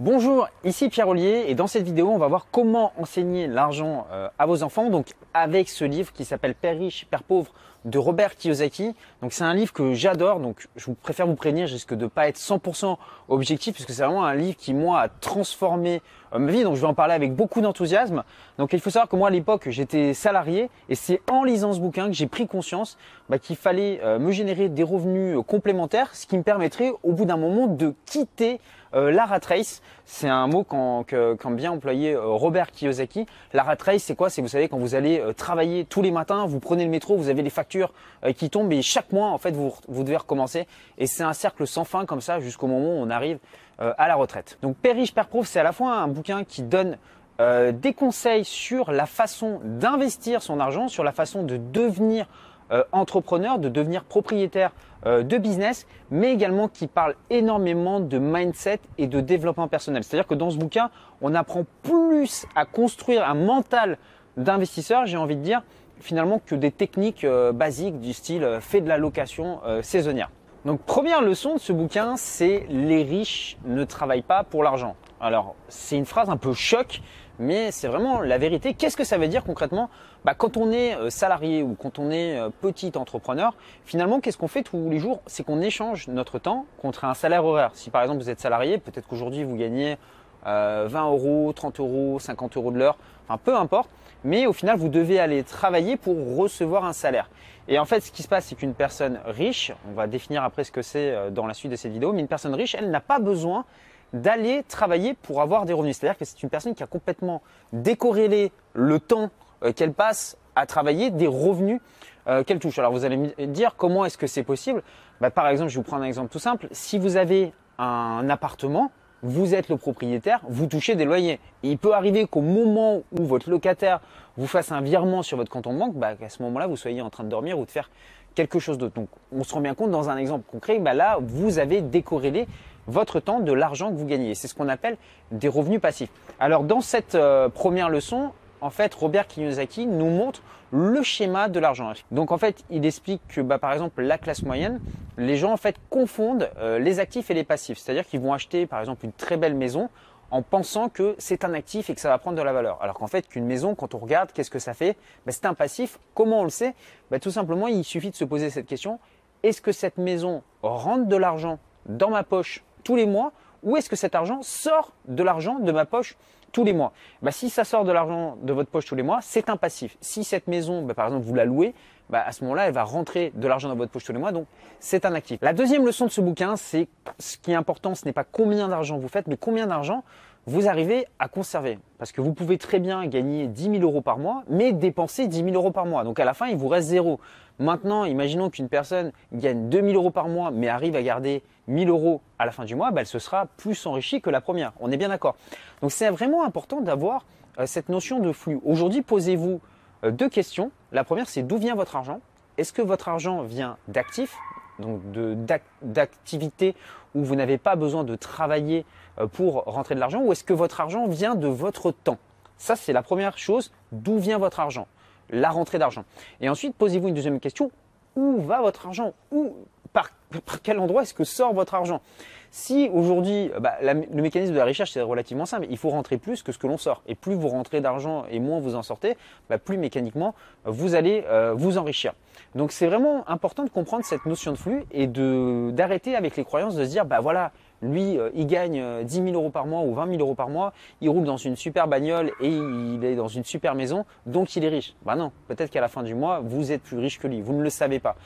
Bonjour, ici Pierre Ollier et dans cette vidéo on va voir comment enseigner l'argent euh, à vos enfants donc avec ce livre qui s'appelle Père riche, Père pauvre de Robert Kiyosaki. Donc c'est un livre que j'adore donc je vous préfère vous prévenir, je risque de pas être 100% objectif puisque c'est vraiment un livre qui moi a transformé euh, ma vie donc je vais en parler avec beaucoup d'enthousiasme. Donc il faut savoir que moi à l'époque j'étais salarié et c'est en lisant ce bouquin que j'ai pris conscience bah, qu'il fallait euh, me générer des revenus complémentaires ce qui me permettrait au bout d'un moment de quitter euh, la rat c'est un mot quand, bien employé euh, Robert Kiyosaki. La rat c'est quoi? C'est vous savez quand vous allez euh, travailler tous les matins, vous prenez le métro, vous avez les factures qui tombent et chaque mois en fait vous, devez recommencer. Et c'est un cercle sans fin comme ça jusqu'au moment où on arrive à la retraite. Donc Père riche, Père pauvre, c'est à la fois un bouquin qui donne des conseils sur la façon d'investir son argent, sur la façon de devenir euh, entrepreneur, de devenir propriétaire euh, de business, mais également qui parle énormément de mindset et de développement personnel. C'est-à-dire que dans ce bouquin, on apprend plus à construire un mental d'investisseur, j'ai envie de dire, finalement, que des techniques euh, basiques du style fait de la location saisonnière. Donc première leçon de ce bouquin, c'est les riches ne travaillent pas pour l'argent. Alors c'est une phrase un peu choc, mais c'est vraiment la vérité. Qu'est-ce que ça veut dire concrètement? Bah, Quand on est euh, salarié ou quand on est euh, petit entrepreneur, finalement, qu'est-ce qu'on fait tous les jours? C'est qu'on échange notre temps contre un salaire horaire. Si par exemple vous êtes salarié, peut-être qu'aujourd'hui vous gagnez 20 euh, euros, 30 euros, 50 euros de l'heure, enfin peu importe, mais au final vous devez aller travailler pour recevoir un salaire. Et en fait, ce qui se passe, c'est qu'une personne riche, on va définir après ce que c'est dans la suite de cette vidéo, mais une personne riche, elle n'a pas besoin d'aller travailler pour avoir des revenus. C'est-à-dire que c'est une personne qui a complètement décorrélé le temps euh, qu'elle passe à travailler des revenus euh, qu'elle touche. Alors vous allez me dire comment est-ce que c'est possible? Bah, Par exemple, je vais vous prendre un exemple tout simple. Si vous avez un appartement, vous êtes le propriétaire, vous touchez des loyers. il peut arriver qu'au moment où votre locataire vous fasse un virement sur votre compte en banque, bah, à ce moment-là, vous soyez en train de dormir ou de faire quelque chose d'autre. Donc, on se rend bien compte dans un exemple concret, bah, là, vous avez décorrélé votre temps de l'argent que vous gagnez. C'est ce qu'on appelle des revenus passifs. Alors dans cette euh, première leçon, en fait, Robert Kiyosaki nous montre le schéma de l'argent. Donc en fait, il explique que bah, par exemple la classe moyenne, les gens en fait confondent euh, les actifs et les passifs. C'est-à-dire qu'ils vont acheter par exemple une très belle maison en pensant que c'est un actif et que ça va prendre de la valeur. Alors qu'en fait, qu'une maison, quand on regarde, qu'est-ce que ça fait? Bah, C'est un passif. Comment on le sait? Bah, Tout simplement, il suffit de se poser cette question. Est-ce que cette maison rentre de l'argent dans ma poche tous les mois ou est-ce que cet argent sort de l'argent de ma poche tous les mois bah, Si ça sort de l'argent de votre poche tous les mois, c'est un passif. Si cette maison, bah, par exemple, vous la louez, bah, à ce moment-là, elle va rentrer de l'argent dans votre poche tous les mois, donc c'est un actif. La deuxième leçon de ce bouquin, c'est ce qui est important, ce n'est pas combien d'argent vous faites, mais combien d'argent vous arrivez à conserver. Parce que vous pouvez très bien gagner 10 000 euros par mois, mais dépenser 10 000 euros par mois. Donc à la fin, il vous reste zéro. Maintenant, imaginons qu'une personne gagne 2 000 euros par mois, mais arrive à garder 1 000 euros à la fin du mois, bah, elle se sera plus enrichie que la première. On est bien d'accord. Donc c'est vraiment important d'avoir euh, cette notion de flux. Aujourd'hui, posez-vous euh, deux questions. La première, c'est d'où vient votre argent? Est-ce que votre argent vient d'actifs, donc d'activités où vous n'avez pas besoin de travailler euh, pour rentrer de l'argent, ou est-ce que votre argent vient de votre temps? Ça, c'est la première chose. D'où vient votre argent? La rentrée d'argent. Et ensuite, posez-vous une deuxième question. Où va votre argent? Où, par, quel endroit est-ce que sort votre argent? Si aujourd'hui, bah, le mécanisme de la recherche c'est relativement simple, il faut rentrer plus que ce que l'on sort. Et plus vous rentrez d'argent et moins vous en sortez, bah, plus mécaniquement vous allez euh, vous enrichir. Donc c'est vraiment important de comprendre cette notion de flux et d'arrêter avec les croyances de se dire bah voilà, lui, euh, il gagne 10 euh, 000 euros par mois ou 20 000 euros par mois, il roule dans une super bagnole et il est dans une super maison, donc il est riche. Bah non, peut-être qu'à la fin du mois, vous êtes plus riche que lui, vous ne le savez pas.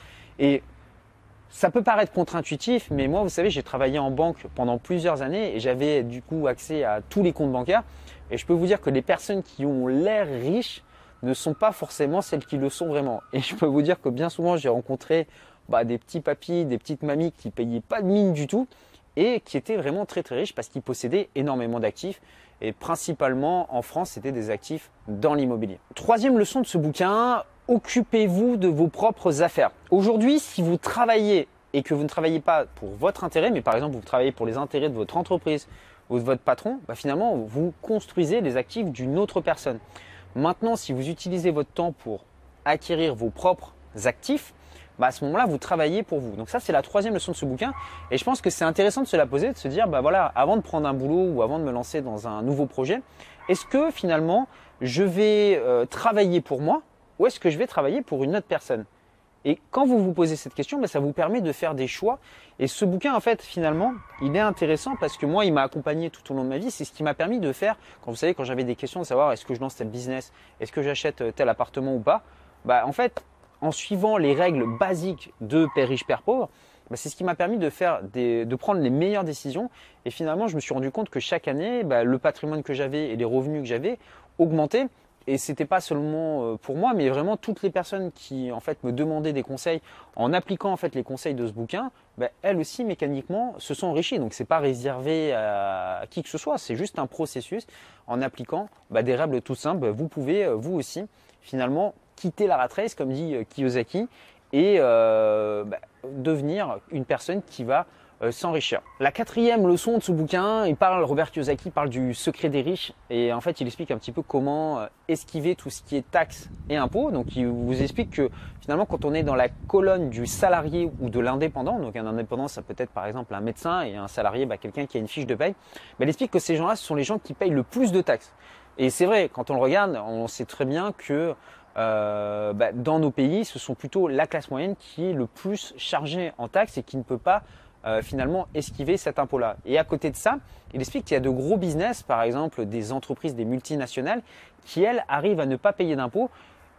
Ça peut paraître contre-intuitif, mais moi, vous savez, j'ai travaillé en banque pendant plusieurs années et j'avais du coup accès à tous les comptes bancaires. Et je peux vous dire que les personnes qui ont l'air riches ne sont pas forcément celles qui le sont vraiment. Et je peux vous dire que bien souvent, j'ai rencontré bah, des petits papis, des petites mamies qui payaient pas de mine du tout et qui étaient vraiment très très riches parce qu'ils possédaient énormément d'actifs et principalement en France c'était des actifs dans l'immobilier. Troisième leçon de ce bouquin, occupez-vous de vos propres affaires. Aujourd'hui si vous travaillez et que vous ne travaillez pas pour votre intérêt mais par exemple vous travaillez pour les intérêts de votre entreprise ou de votre patron, bah, finalement vous construisez les actifs d'une autre personne. Maintenant si vous utilisez votre temps pour acquérir vos propres actifs, bah à ce moment-là, vous travaillez pour vous. Donc ça, c'est la troisième leçon de ce bouquin. Et je pense que c'est intéressant de se la poser, de se dire, bah avant de prendre un boulot ou avant de me lancer dans un nouveau projet, est-ce que finalement, je vais euh, travailler pour moi ou est-ce que je vais travailler pour une autre personne? Et quand vous vous posez cette question, bah, ça vous permet de faire des choix. Et ce bouquin, en fait, finalement, il est intéressant parce que moi, il m'a accompagné tout au long de ma vie. C'est ce qui m'a permis de faire, quand vous savez, quand j'avais des questions de savoir est-ce que je lance tel business, est-ce que j'achète euh, tel appartement ou pas, bah, en fait, en suivant les règles basiques de Père riche, Père pauvre, bah, c'est ce qui m'a permis de, faire de prendre les meilleures décisions. Et finalement, je me suis rendu compte que chaque année, bah, le patrimoine que j'avais et les revenus que j'avais augmentaient et c'était pas seulement euh, pour moi, mais vraiment toutes les personnes qui en fait me demandaient des conseils en appliquant en fait les conseils de ce bouquin, ben, elles aussi mécaniquement se sont enrichies. Donc c'est pas réservé à qui que ce soit, c'est juste un processus. En appliquant ben, des règles tout simples, vous pouvez euh, vous aussi finalement quitter la rat race comme dit euh, Kiyosaki et ben, devenir une personne qui va euh, s'enrichir. La quatrième leçon de ce bouquin, il parle, Robert Kiyosaki parle du secret des riches et en fait il explique un petit peu comment euh, esquiver tout ce qui est taxes et impôts. Donc il vous explique que finalement quand on est dans la colonne du salarié ou de l'indépendant, donc un indépendant ça peut être par exemple un médecin et un salarié bah, quelqu'un qui a une fiche de paye, mais il explique que ces gens-là ce sont les gens qui payent le plus de taxes. Et c'est vrai, quand on le regarde, on sait très bien que euh, bah, dans nos pays, ce sont plutôt la classe moyenne qui est le plus chargée en taxes et qui ne peut pas euh, finalement esquiver cet impôt-là. Et à côté de ça, il explique qu'il y a de gros business, par exemple des entreprises, des multinationales, qui elles arrivent à ne pas payer d'impôts.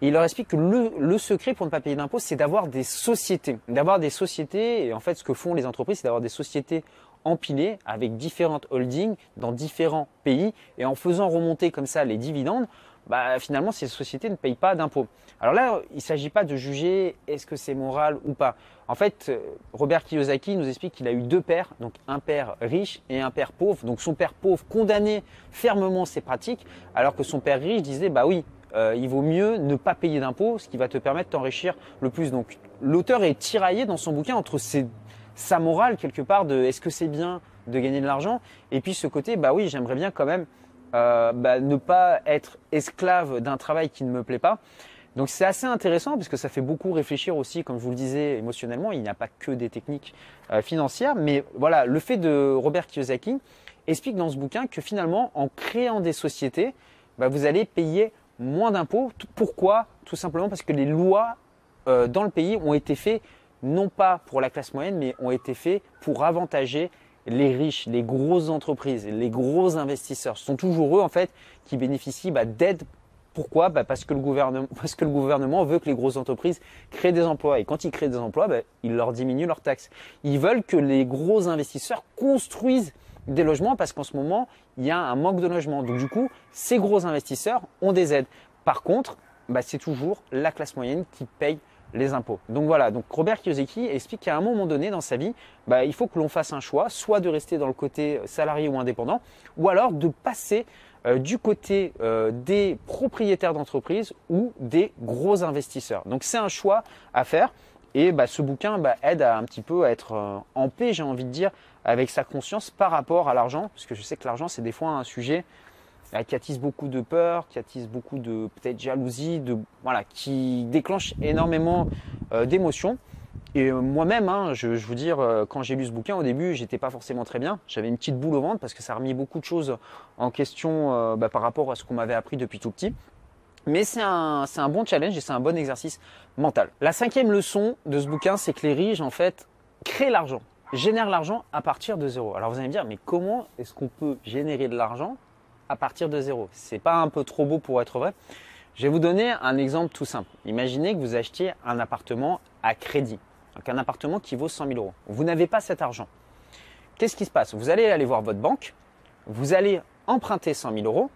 Et il leur explique que le, secret pour ne pas payer d'impôts, c'est d'avoir des sociétés. D'avoir des sociétés, et en fait ce que font les entreprises, c'est d'avoir des sociétés empilées avec différentes holdings dans différents pays. Et en faisant remonter comme ça les dividendes, bah, finalement ces sociétés ne payent pas d'impôts. Alors là, il ne s'agit pas de juger est-ce que c'est moral ou pas. En fait, euh, Robert Kiyosaki nous explique qu'il a eu deux pères, donc un père riche et un père pauvre. Donc son père pauvre condamnait fermement ses pratiques, alors que son père riche disait bah oui, euh, il vaut mieux ne pas payer d'impôts, ce qui va te permettre de t'enrichir le plus. Donc l'auteur est tiraillé dans son bouquin entre sa morale quelque part de est-ce que c'est bien de gagner de l'argent et puis ce côté bah oui, j'aimerais bien quand même euh, bah, ne pas être esclave d'un travail qui ne me plaît pas. Donc c'est assez intéressant parce que ça fait beaucoup réfléchir aussi, comme je vous le disais, émotionnellement. Il n'y a pas que des techniques euh, financières, mais voilà, le fait de Robert Kiyosaki explique dans ce bouquin que finalement, en créant des sociétés, bah, vous allez payer moins d'impôts. Pourquoi? Tout simplement parce que les lois euh, dans le pays ont été faites non pas pour la classe moyenne, mais ont été faites pour avantager les riches, les grosses entreprises, les gros investisseurs. Ce sont toujours eux en fait qui bénéficient bah, d'aides. Pourquoi? Bah, parce, que le gouvernement, veut que les grosses entreprises créent des emplois. Et quand ils créent des emplois, bah, ils leur diminuent leurs taxes. Ils veulent que les gros investisseurs construisent des logements parce qu'en ce moment, il y a un manque de logements. Donc du coup, ces gros investisseurs ont des aides. Par contre, c'est toujours la classe moyenne qui paye les impôts. Donc voilà, donc Robert Kiyosaki explique qu'à un moment donné dans sa vie, bah, il faut que l'on fasse un choix, soit de rester dans le côté salarié ou indépendant, ou alors de passer euh, du côté euh, des propriétaires d'entreprise ou des gros investisseurs. Donc c'est un choix à faire. Et bah, ce bouquin bah, aide à un petit peu à être euh, en paix, j'ai envie de dire, avec sa conscience par rapport à l'argent, parce que je sais que l'argent c'est des fois un sujet qui attise beaucoup de peur, qui attise beaucoup de peut-être jalousie, de voilà, qui déclenche énormément euh, d'émotions. Et euh, moi-même, hein, je, vous dire, quand j'ai lu ce bouquin au début, j'étais pas forcément très bien. J'avais une petite boule au ventre parce que ça a remis beaucoup de choses en question bah, par rapport à ce qu'on m'avait appris depuis tout petit. Mais c'est un, un bon challenge et c'est un bon exercice mental. La cinquième leçon de ce bouquin, c'est que les riches, en fait, créent l'argent, génèrent l'argent à partir de zéro. Alors vous allez me dire, mais comment est-ce qu'on peut générer de l'argent à partir de zéro. C'est pas un peu trop beau pour être vrai. Je vais vous donner un exemple tout simple. Imaginez que vous achetiez un appartement à crédit. Donc un appartement qui vaut 100 000 euros. Vous n'avez pas cet argent. Qu'est-ce qui se passe? Vous allez aller voir votre banque, vous allez emprunter 100 000 euros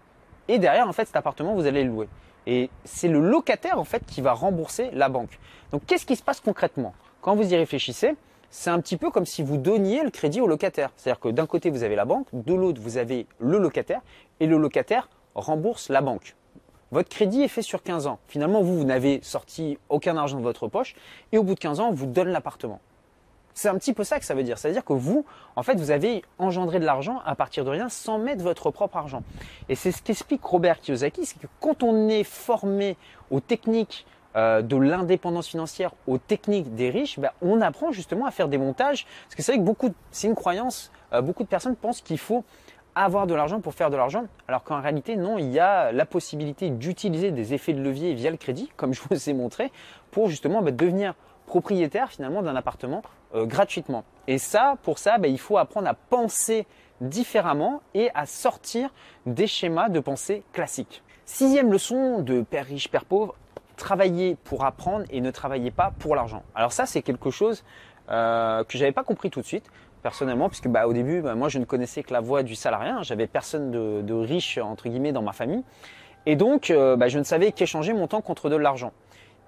et derrière, en fait, cet appartement, vous allez le louer. Et c'est le locataire, en fait, qui va rembourser la banque. Donc qu'est-ce qui se passe concrètement? Quand vous y réfléchissez, c'est un petit peu comme si vous donniez le crédit au locataire. C'est-à-dire que d'un côté, vous avez la banque, de l'autre, vous avez le locataire, et le locataire rembourse la banque. Votre crédit est fait sur 15 ans. Finalement, vous, vous n'avez sorti aucun argent de votre poche, et au bout de 15 ans, on vous donne l'appartement. C'est un petit peu ça que ça veut dire. C'est-à-dire que vous, en fait, vous avez engendré de l'argent à partir de rien sans mettre votre propre argent. Et c'est ce qu'explique Robert Kiyosaki, c'est que quand on est formé aux techniques euh, de l'indépendance financière aux techniques des riches, bah, on apprend justement à faire des montages. Parce que c'est vrai que beaucoup, c'est une croyance, euh, beaucoup de personnes pensent qu'il faut avoir de l'argent pour faire de l'argent, alors qu'en réalité, non, il y a la possibilité d'utiliser des effets de levier via le crédit, comme je vous ai montré, pour justement bah, devenir propriétaire finalement d'un appartement euh, gratuitement. Et ça, pour ça, bah, il faut apprendre à penser différemment et à sortir des schémas de pensée classiques. Sixième leçon de Père riche, Père pauvre, travaillez pour apprendre et ne travaillez pas pour l'argent. Alors ça, c'est quelque chose euh, que j'avais pas compris tout de suite personnellement, puisque bah, au début, bah, moi, je ne connaissais que la voie du salarié. Hein. J'avais personne de, riche entre guillemets dans ma famille, et donc euh, bah, je ne savais qu'échanger mon temps contre de l'argent.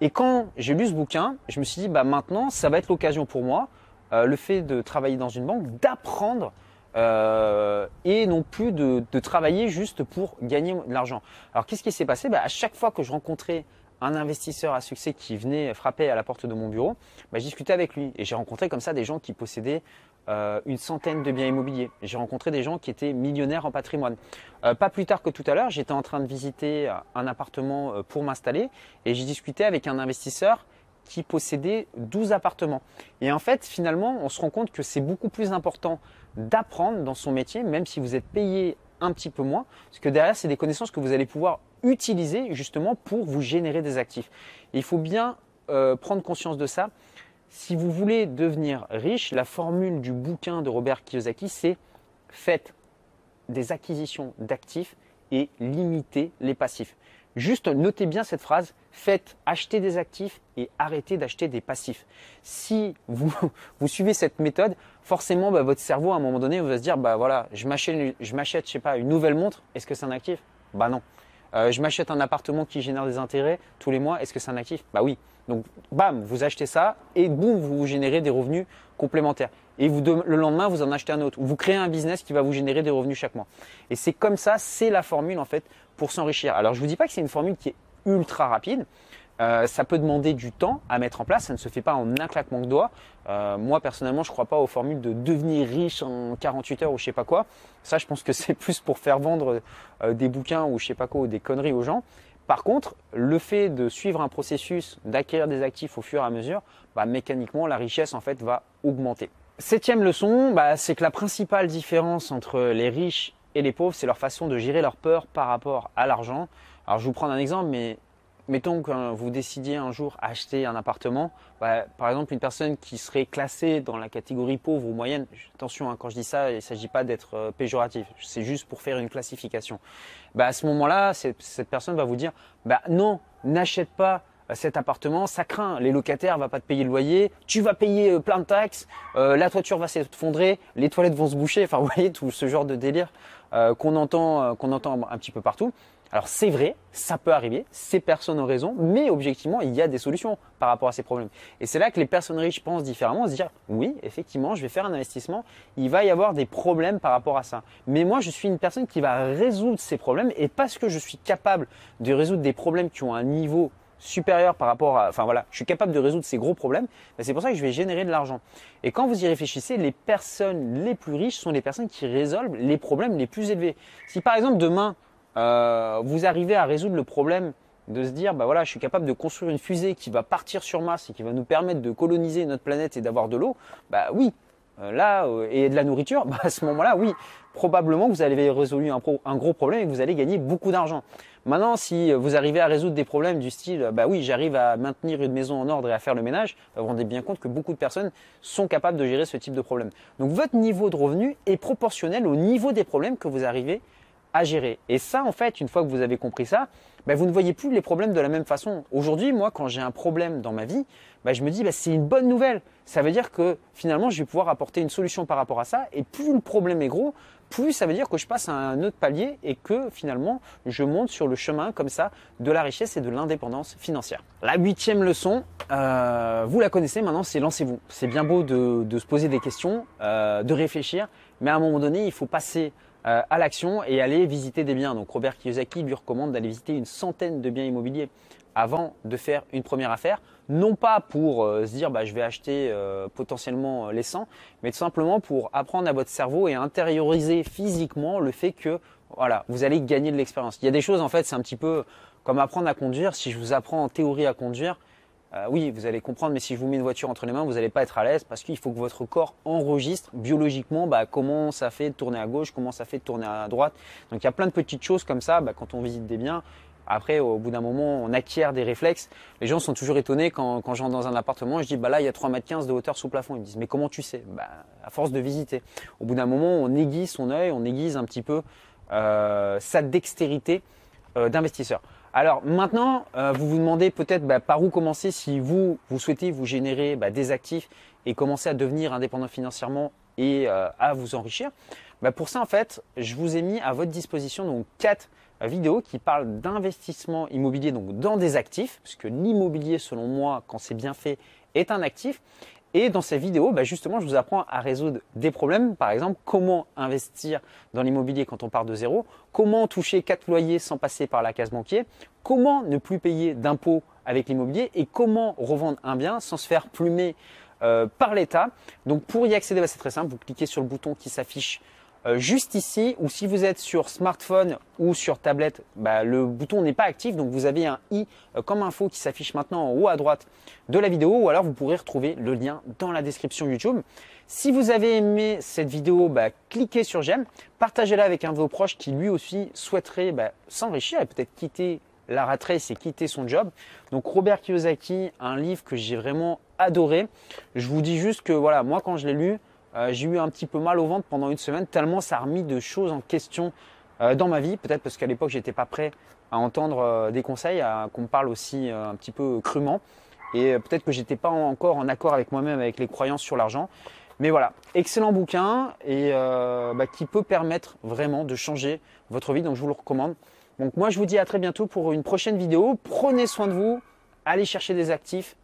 Et quand j'ai lu ce bouquin, je me suis dit, bah maintenant, ça va être l'occasion pour moi, euh, le fait de travailler dans une banque, d'apprendre euh, et non plus de, travailler juste pour gagner de l'argent. Alors qu'est-ce qui s'est passé? Bah, À chaque fois que je rencontrais un investisseur à succès qui venait frapper à la porte de mon bureau, bah, je discutais avec lui et j'ai rencontré comme ça des gens qui possédaient euh, une centaine de biens immobiliers. J'ai rencontré des gens qui étaient millionnaires en patrimoine. Euh, pas plus tard que tout à l'heure, j'étais en train de visiter un appartement pour m'installer et j'ai discuté avec un investisseur qui possédait 12 appartements. Et en fait, finalement, on se rend compte que c'est beaucoup plus important d'apprendre dans son métier, même si vous êtes payé un petit peu moins, parce que derrière, c'est des connaissances que vous allez pouvoir utiliser justement pour vous générer des actifs. il faut bien euh, prendre conscience de ça. Si vous voulez devenir riche, la formule du bouquin de Robert Kiyosaki, c'est faites des acquisitions d'actifs et limitez les passifs. Juste notez bien cette phrase, faites acheter des actifs et arrêtez d'acheter des passifs. Si vous, vous suivez cette méthode, forcément bah, votre cerveau à un moment donné va se dire bah voilà, je m'achète je m'achète je sais pas une nouvelle montre, est-ce que c'est un actif? Bah non. Euh, je m'achète un appartement qui génère des intérêts tous les mois, est-ce que c'est un actif? Bah oui. Donc bam, vous achetez ça et boum, vous, générez des revenus complémentaires. Et le lendemain, vous en achetez un autre. Ou vous créez un business qui va vous générer des revenus chaque mois. Et c'est comme ça, c'est la formule en fait pour s'enrichir. Alors je ne vous dis pas que c'est une formule qui est ultra rapide. Euh, ça peut demander du temps à mettre en place, ça ne se fait pas en un claquement de doigts. Euh, moi personnellement, je crois pas aux formules de devenir riche en 48 heures ou je sais pas quoi. Ça, je pense que c'est plus pour faire vendre euh, des bouquins ou je sais pas quoi ou des conneries aux gens. Par contre, le fait de suivre un processus, d'acquérir des actifs au fur et à mesure, bah, mécaniquement, la richesse en fait va augmenter. Septième leçon, bah, c'est que la principale différence entre les riches et les pauvres, c'est leur façon de gérer leur peur par rapport à l'argent. Alors je vous prends un exemple, mais mettons que vous décidiez un jour acheter un appartement, bah, par exemple une personne qui serait classée dans la catégorie pauvre ou moyenne, attention hein, quand je dis ça, il ne s'agit pas d'être euh, péjoratif, c'est juste pour faire une classification. Bah, à ce moment-là, cette personne va vous dire, bah, non, n'achète pas euh, cet appartement, ça craint. Les locataires ne vont pas te payer le loyer, tu vas payer euh, plein de taxes, la toiture va s'effondrer, les toilettes vont se boucher. Enfin, vous voyez tout ce genre de délire qu'on entend un petit peu partout. Alors c'est vrai, ça peut arriver, ces personnes ont raison, mais objectivement, il y a des solutions par rapport à ces problèmes. Et c'est là que les personnes riches pensent différemment, se dire oui, effectivement, je vais faire un investissement, il va y avoir des problèmes par rapport à ça. Mais moi, je suis une personne qui va résoudre ces problèmes et parce que je suis capable de résoudre des problèmes qui ont un niveau supérieur par rapport à, enfin voilà, je suis capable de résoudre ces gros problèmes, ben, c'est pour ça que je vais générer de l'argent. Et quand vous y réfléchissez, les personnes les plus riches sont les personnes qui résolvent les problèmes les plus élevés. Si par exemple demain euh, vous arrivez à résoudre le problème de se dire, bah voilà, je suis capable de construire une fusée qui va partir sur Mars et qui va nous permettre de coloniser notre planète et d'avoir de l'eau, bah oui, euh, là, euh, et de la nourriture, bah à ce moment-là, oui, probablement vous allez résolu un, gros problème et vous allez gagner beaucoup d'argent. Maintenant, si vous arrivez à résoudre des problèmes du style, bah oui, j'arrive à maintenir une maison en ordre et à faire le ménage, vous vous rendez bien compte que beaucoup de personnes sont capables de gérer ce type de problème. Donc votre niveau de revenu est proportionnel au niveau des problèmes que vous arrivez à gérer. Et ça, en fait, une fois que vous avez compris ça, bah, vous ne voyez plus les problèmes de la même façon. Aujourd'hui, moi, quand j'ai un problème dans ma vie, bah, je me dis, bah, c'est une bonne nouvelle. Ça veut dire que finalement, je vais pouvoir apporter une solution par rapport à ça. Et plus le problème est gros, plus ça veut dire que je passe à un autre palier et que finalement, je monte sur le chemin comme ça de la richesse et de l'indépendance financière. La huitième leçon, euh, vous la connaissez maintenant, c'est lancez-vous. C'est bien beau de, se poser des questions, euh, de réfléchir, mais à un moment donné, il faut passer euh, à l'action et aller visiter des biens. Donc Robert Kiyosaki lui recommande d'aller visiter une centaine de biens immobiliers avant de faire une première affaire, non pas pour euh, se dire bah, je vais acheter euh, potentiellement les 100, mais tout simplement pour apprendre à votre cerveau et intérioriser physiquement le fait que voilà, vous allez gagner de l'expérience. Il y a des choses en fait, c'est un petit peu comme apprendre à conduire. Si je vous apprends en théorie à conduire, euh, oui, vous allez comprendre, mais si je vous mets une voiture entre les mains, vous n'allez pas être à l'aise parce qu'il faut que votre corps enregistre biologiquement bah, comment ça fait de tourner à gauche, comment ça fait de tourner à droite. Donc il y a plein de petites choses comme ça bah, quand on visite des biens. Après, au bout d'un moment, on acquiert des réflexes. Les gens sont toujours étonnés quand, quand j'entre dans un appartement je dis bah là, il y a 3 mètres 15 de hauteur sous plafond. Ils me disent mais comment tu sais? Bah, À force de visiter. Au bout d'un moment, on aiguise son œil, on aiguise un petit peu euh, sa dextérité euh, d'investisseur. Alors maintenant, euh, vous vous demandez peut-être bah, par où commencer si vous, vous souhaitez vous générer bah, des actifs et commencer à devenir indépendant financièrement et euh, à vous enrichir. Bah, pour ça, en fait, je vous ai mis à votre disposition donc quatre vidéos qui parlent d'investissement immobilier donc dans des actifs, puisque l'immobilier, selon moi, quand c'est bien fait, est un actif. Et dans ces vidéos, bah, justement, je vous apprends à résoudre des problèmes. Par exemple, comment investir dans l'immobilier quand on part de zéro, comment toucher quatre loyers sans passer par la case banquier, comment ne plus payer d'impôts avec l'immobilier et comment revendre un bien sans se faire plumer euh, par l'État. Donc pour y accéder, bah, c'est très simple, vous cliquez sur le bouton qui s'affiche juste ici ou si vous êtes sur smartphone ou sur tablette, bah, le bouton n'est pas actif donc vous avez un i euh, comme info qui s'affiche maintenant en haut à droite de la vidéo ou alors vous pourrez retrouver le lien dans la description YouTube. Si vous avez aimé cette vidéo, bah, cliquez sur j'aime, partagez-la avec un de vos proches qui lui aussi souhaiterait bah, s'enrichir et peut-être quitter la rat et quitter son job. Donc Robert Kiyosaki, un livre que j'ai vraiment adoré. Je vous dis juste que voilà, moi quand je l'ai lu, euh, j'ai eu un petit peu mal au ventre pendant une semaine, tellement ça a remis de choses en question euh, dans ma vie. Peut-être parce qu'à l'époque, j'étais pas prêt à entendre euh, des conseils, qu'on me parle aussi un petit peu crûment. Et peut-être que j'étais pas encore en accord avec moi-même, avec les croyances sur l'argent. Mais voilà, excellent bouquin et bah, qui peut permettre vraiment de changer votre vie. Donc je vous le recommande. Donc moi je vous dis à très bientôt pour une prochaine vidéo. Prenez soin de vous, allez chercher des actifs